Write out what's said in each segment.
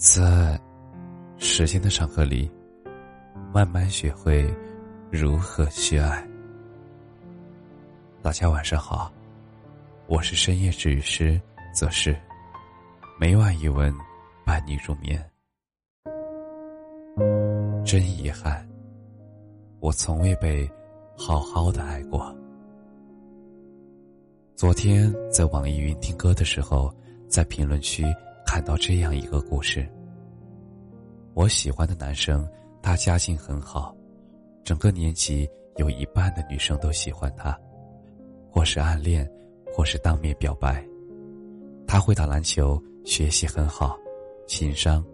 在时间的长河里，慢慢学会如何去爱。大家晚上好，我是深夜治愈师则是每晚一文伴你入眠。真遗憾，我从未被好好的爱过。昨天在网易云听歌的时候，在评论区。看到这样一个故事，我喜欢的男生，他家境很好，整个年级有一半的女生都喜欢他，或是暗恋，或是当面表白。他会打篮球，学习很好，情商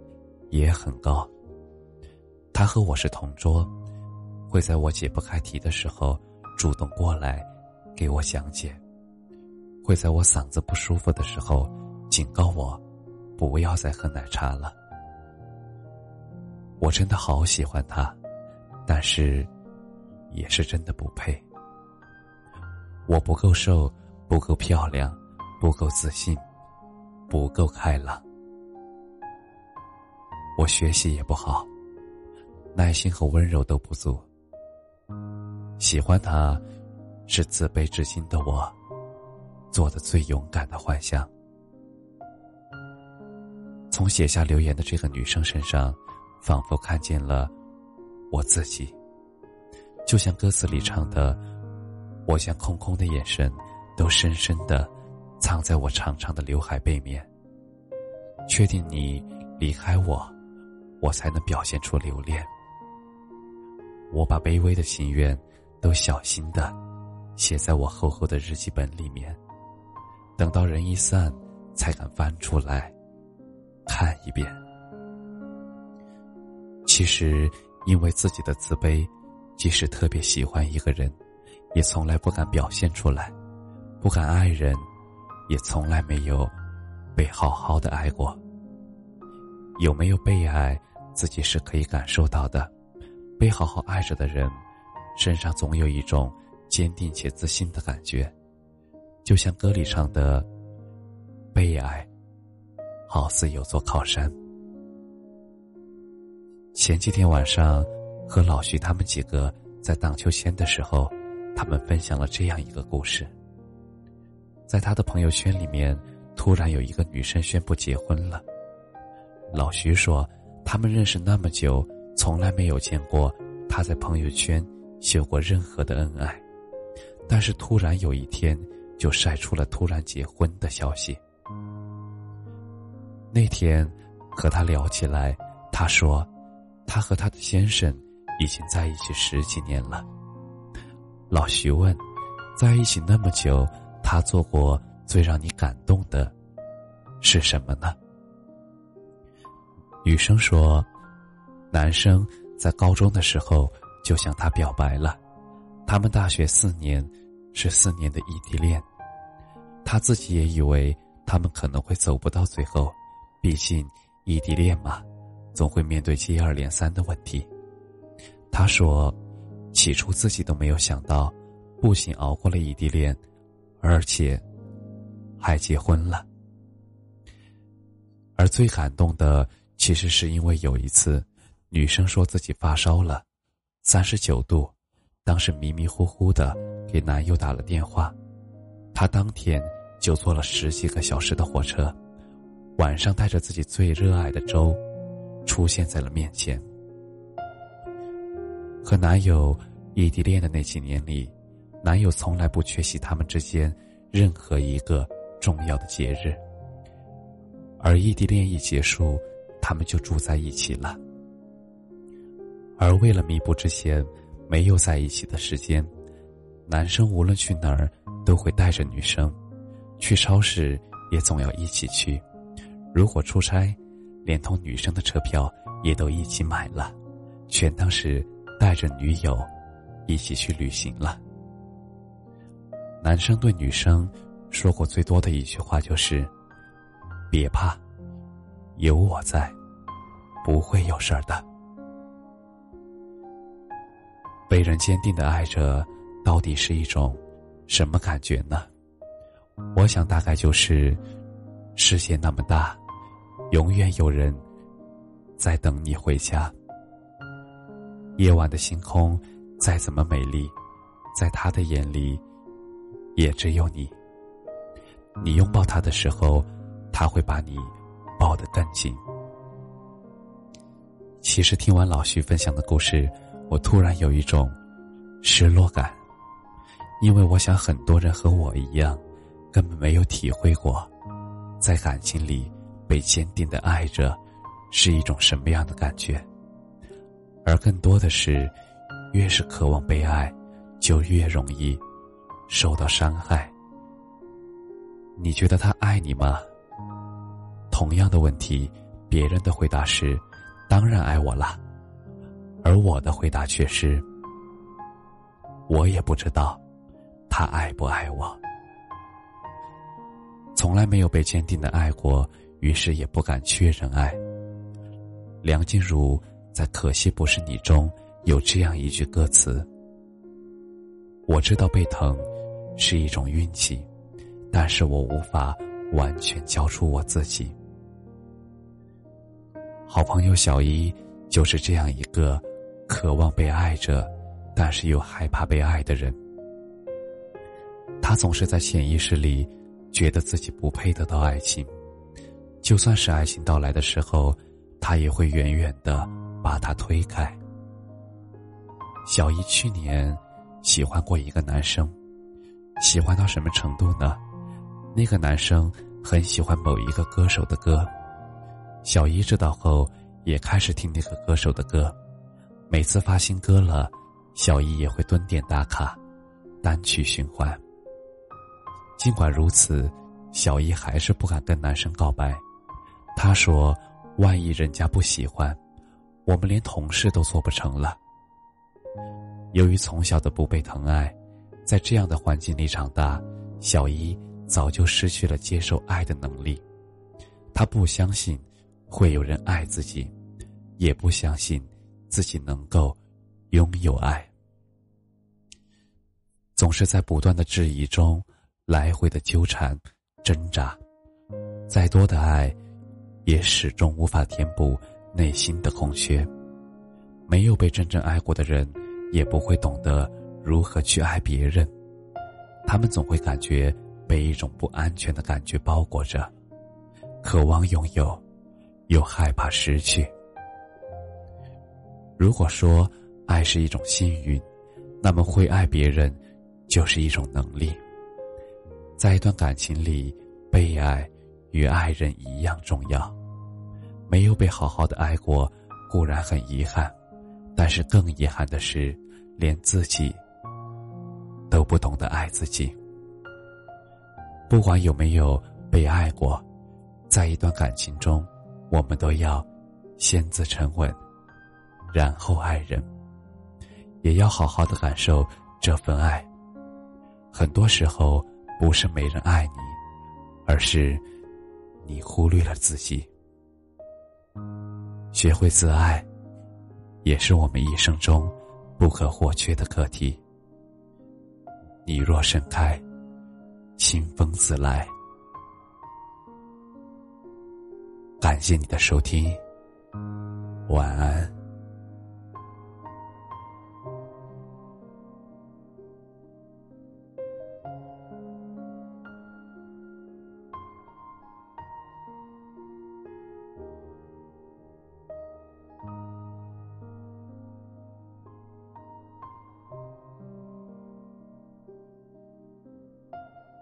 也很高。他和我是同桌，会在我解不开题的时候主动过来给我讲解，会在我嗓子不舒服的时候警告我。不要再喝奶茶了，我真的好喜欢他，但是，也是真的不配。我不够瘦，不够漂亮，不够自信，不够开朗。我学习也不好，耐心和温柔都不足。喜欢他，是自卑至今的我做的最勇敢的幻想。从写下留言的这个女生身上，仿佛看见了我自己。就像歌词里唱的：“我将空空的眼神，都深深的藏在我长长的刘海背面。确定你离开我，我才能表现出留恋。我把卑微的心愿，都小心的写在我厚厚的日记本里面。等到人一散，才敢翻出来。”看一遍。其实，因为自己的自卑，即使特别喜欢一个人，也从来不敢表现出来；不敢爱人，也从来没有被好好的爱过。有没有被爱，自己是可以感受到的。被好好爱着的人，身上总有一种坚定且自信的感觉，就像歌里唱的：“被爱。”好似有座靠山。前几天晚上，和老徐他们几个在荡秋千的时候，他们分享了这样一个故事。在他的朋友圈里面，突然有一个女生宣布结婚了。老徐说，他们认识那么久，从来没有见过他在朋友圈秀过任何的恩爱，但是突然有一天，就晒出了突然结婚的消息。那天，和他聊起来，他说，他和他的先生已经在一起十几年了。老徐问，在一起那么久，他做过最让你感动的，是什么呢？女生说，男生在高中的时候就向她表白了，他们大学四年是四年的异地恋，他自己也以为他们可能会走不到最后。毕竟，异地恋嘛，总会面对接二连三的问题。他说，起初自己都没有想到，不仅熬过了异地恋，而且还结婚了。而最感动的，其实是因为有一次，女生说自己发烧了，三十九度，当时迷迷糊糊的给男友打了电话，她当天就坐了十几个小时的火车。晚上带着自己最热爱的粥，出现在了面前。和男友异地恋的那几年里，男友从来不缺席他们之间任何一个重要的节日。而异地恋一结束，他们就住在一起了。而为了弥补之前没有在一起的时间，男生无论去哪儿都会带着女生，去超市也总要一起去。如果出差，连同女生的车票也都一起买了，全当是带着女友一起去旅行了。男生对女生说过最多的一句话就是：“别怕，有我在，不会有事儿的。”被人坚定的爱着，到底是一种什么感觉呢？我想大概就是世界那么大。永远有人在等你回家。夜晚的星空再怎么美丽，在他的眼里，也只有你。你拥抱他的时候，他会把你抱得更紧。其实听完老徐分享的故事，我突然有一种失落感，因为我想很多人和我一样，根本没有体会过，在感情里被坚定的爱着，是一种什么样的感觉。而更多的是，越是渴望被爱，就越容易受到伤害。你觉得他爱你吗？同样的问题，别人的回答是：“当然爱我了。”而我的回答却是：“我也不知道，他爱不爱我。”从来没有被坚定的爱过，于是也不敢确认爱。梁静茹。在《可惜不是你》中有这样一句歌词：“我知道被疼是一种运气，但是我无法完全交出我自己。”好朋友小一就是这样一个渴望被爱着，但是又害怕被爱的人。他总是在潜意识里觉得自己不配得到爱情，就算是爱情到来的时候，他也会远远的。把他推开。小姨去年喜欢过一个男生，喜欢到什么程度呢？那个男生很喜欢某一个歌手的歌，小姨知道后也开始听那个歌手的歌。每次发新歌了，小姨也会蹲点打卡，单曲循环。尽管如此，小姨还是不敢跟男生告白。他说：“万一人家不喜欢。”我们连同事都做不成了。由于从小的不被疼爱，在这样的环境里长大，小姨早就失去了接受爱的能力。他不相信会有人爱自己，也不相信自己能够拥有爱。总是在不断的质疑中来回的纠缠挣扎，再多的爱，也始终无法填补。内心的空缺，没有被真正爱过的人，也不会懂得如何去爱别人。他们总会感觉被一种不安全的感觉包裹着，渴望拥有，又害怕失去。如果说爱是一种幸运，那么会爱别人就是一种能力。在一段感情里，被爱与爱人一样重要。没有被好好的爱过，固然很遗憾，但是更遗憾的是，连自己都不懂得爱自己。不管有没有被爱过，在一段感情中，我们都要先自沉稳，然后爱人，也要好好的感受这份爱。很多时候，不是没人爱你，而是你忽略了自己。学会自爱，也是我们一生中不可或缺的课题。你若盛开，清风自来。感谢你的收听，晚安。